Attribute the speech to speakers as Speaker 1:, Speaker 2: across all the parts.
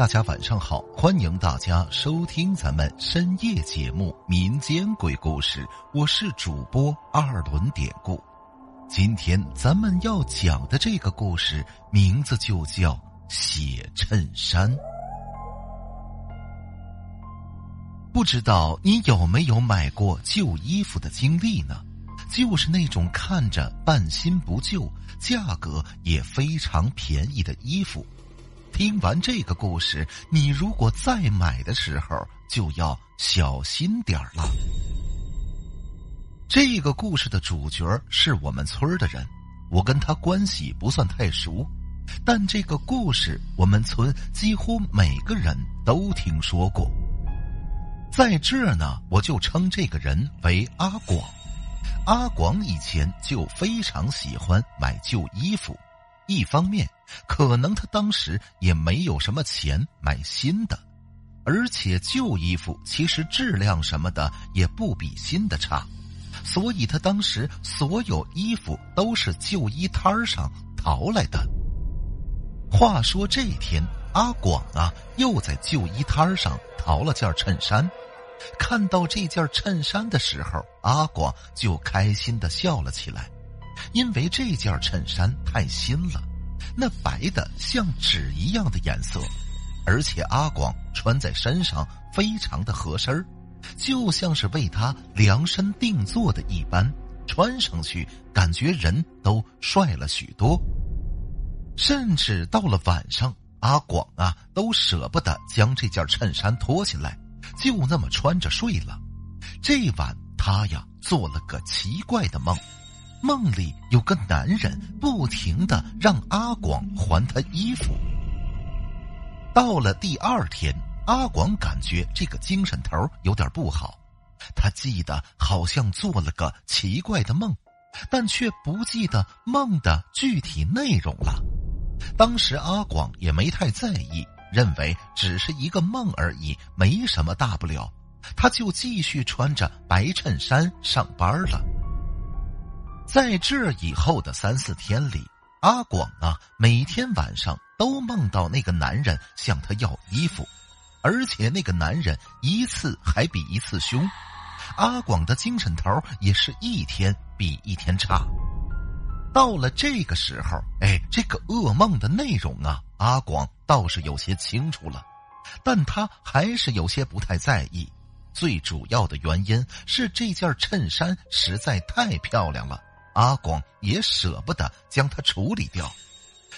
Speaker 1: 大家晚上好，欢迎大家收听咱们深夜节目《民间鬼故事》，我是主播二轮典故。今天咱们要讲的这个故事名字就叫血衬衫。不知道你有没有买过旧衣服的经历呢？就是那种看着半新不旧、价格也非常便宜的衣服。听完这个故事，你如果再买的时候就要小心点儿了。这个故事的主角是我们村的人，我跟他关系不算太熟，但这个故事我们村几乎每个人都听说过。在这呢，我就称这个人为阿广。阿广以前就非常喜欢买旧衣服，一方面可能他当时也没有什么钱买新的，而且旧衣服其实质量什么的也不比新的差，所以他当时所有衣服都是旧衣摊上淘来的。话说这天，阿广啊又在旧衣摊上淘了件衬衫。看到这件衬衫的时候，阿广就开心的笑了起来，因为这件衬衫太新了，那白的像纸一样的颜色，而且阿广穿在身上非常的合身就像是为他量身定做的一般，穿上去感觉人都帅了许多。甚至到了晚上，阿广啊都舍不得将这件衬衫脱下来。就那么穿着睡了。这晚他呀做了个奇怪的梦，梦里有个男人不停的让阿广还他衣服。到了第二天，阿广感觉这个精神头有点不好，他记得好像做了个奇怪的梦，但却不记得梦的具体内容了。当时阿广也没太在意。认为只是一个梦而已，没什么大不了，他就继续穿着白衬衫上班了。在这以后的三四天里，阿广啊，每天晚上都梦到那个男人向他要衣服，而且那个男人一次还比一次凶，阿广的精神头也是一天比一天差。到了这个时候，哎，这个噩梦的内容啊，阿广倒是有些清楚了，但他还是有些不太在意。最主要的原因是这件衬衫实在太漂亮了，阿广也舍不得将它处理掉。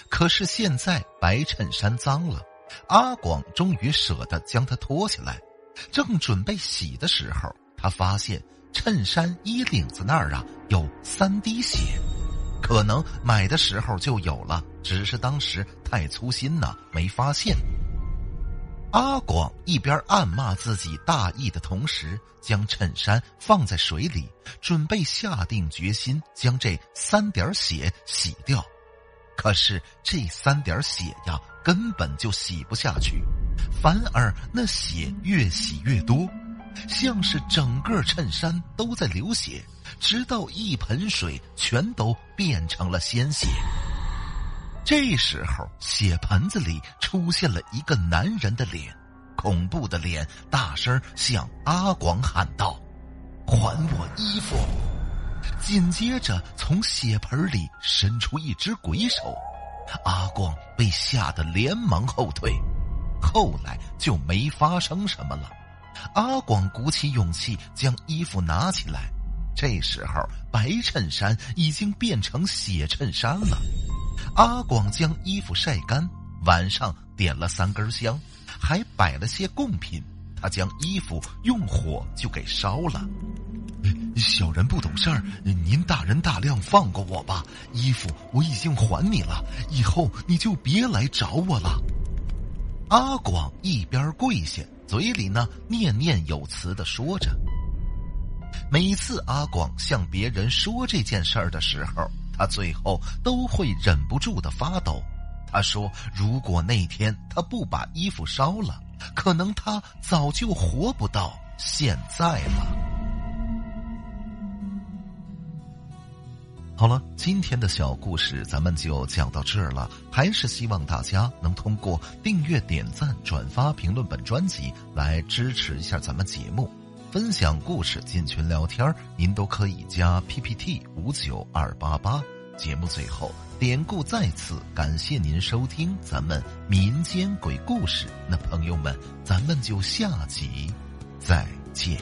Speaker 1: 可是现在白衬衫脏了，阿广终于舍得将它脱下来，正准备洗的时候，他发现衬衫衣领子那儿啊有三滴血。可能买的时候就有了，只是当时太粗心了，没发现。阿广一边暗骂自己大意的同时，将衬衫放在水里，准备下定决心将这三点血洗掉。可是这三点血呀，根本就洗不下去，反而那血越洗越多，像是整个衬衫都在流血。直到一盆水全都变成了鲜血。这时候，血盆子里出现了一个男人的脸，恐怖的脸，大声向阿广喊道：“还我衣服！”紧接着，从血盆里伸出一只鬼手，阿广被吓得连忙后退。后来就没发生什么了。阿广鼓起勇气将衣服拿起来。这时候，白衬衫已经变成血衬衫了。阿广将衣服晒干，晚上点了三根香，还摆了些贡品。他将衣服用火就给烧了。小人不懂事儿，您大人大量放过我吧。衣服我已经还你了，以后你就别来找我了。阿广一边跪下，嘴里呢念念有词的说着。每次阿广向别人说这件事儿的时候，他最后都会忍不住的发抖。他说：“如果那天他不把衣服烧了，可能他早就活不到现在了。”好了，今天的小故事咱们就讲到这儿了。还是希望大家能通过订阅、点赞、转发、评论本专辑来支持一下咱们节目。分享故事、进群聊天，您都可以加 PPT 五九二八八。节目最后，典故再次感谢您收听咱们民间鬼故事。那朋友们，咱们就下集再见。